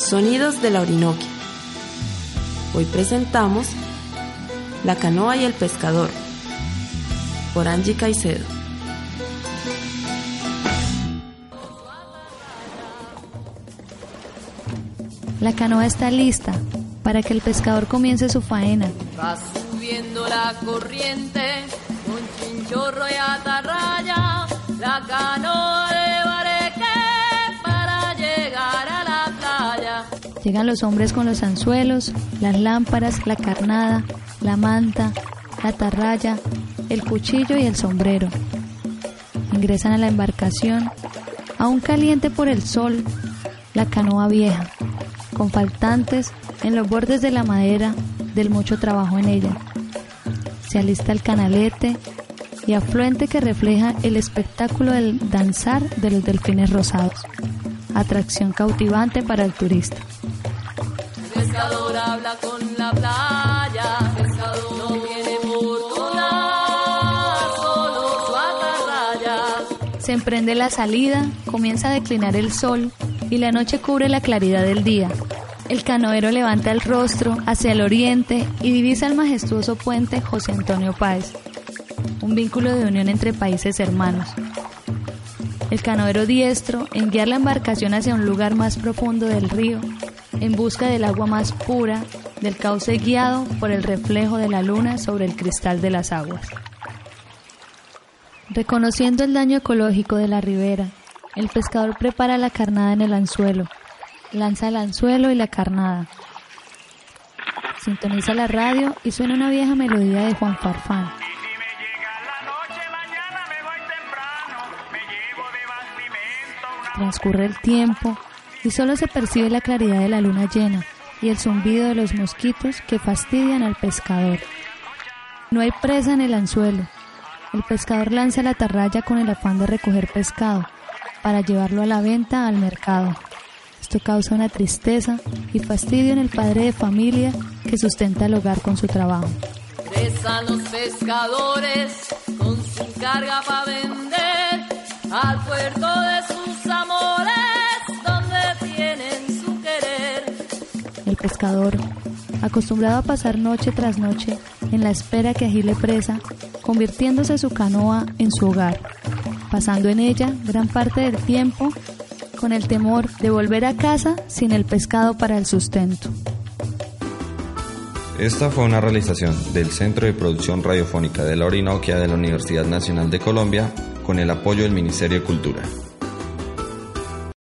Sonidos de la Orinoquia. Hoy presentamos La canoa y el pescador por Angie Caicedo. La canoa está lista para que el pescador comience su faena. Va subiendo la corriente con chinchorro y atarraya, la canoa Llegan los hombres con los anzuelos, las lámparas, la carnada, la manta, la atarraya, el cuchillo y el sombrero. Ingresan a la embarcación, aún caliente por el sol, la canoa vieja, con faltantes en los bordes de la madera del mucho trabajo en ella. Se alista el canalete y afluente que refleja el espectáculo del danzar de los delfines rosados, atracción cautivante para el turista. El pescador habla con la playa, el pescador no viene por tomar, solo su atarraya. Se emprende la salida, comienza a declinar el sol y la noche cubre la claridad del día. El canoero levanta el rostro hacia el oriente y divisa el majestuoso puente José Antonio Páez, un vínculo de unión entre países hermanos. El canoero diestro en guiar la embarcación hacia un lugar más profundo del río, en busca del agua más pura, del cauce guiado por el reflejo de la luna sobre el cristal de las aguas. Reconociendo el daño ecológico de la ribera, el pescador prepara la carnada en el anzuelo, lanza el anzuelo y la carnada. Sintoniza la radio y suena una vieja melodía de Juan Farfán. Transcurre el tiempo y solo se percibe la claridad de la luna llena y el zumbido de los mosquitos que fastidian al pescador. No hay presa en el anzuelo. El pescador lanza la atarraya con el afán de recoger pescado para llevarlo a la venta al mercado. Esto causa una tristeza y fastidio en el padre de familia que sustenta el hogar con su trabajo. Regresan los pescadores con su carga para vender al puerto de El pescador, acostumbrado a pasar noche tras noche en la espera que agile presa, convirtiéndose su canoa en su hogar, pasando en ella gran parte del tiempo con el temor de volver a casa sin el pescado para el sustento. Esta fue una realización del Centro de Producción Radiofónica de la Orinoquia de la Universidad Nacional de Colombia con el apoyo del Ministerio de Cultura.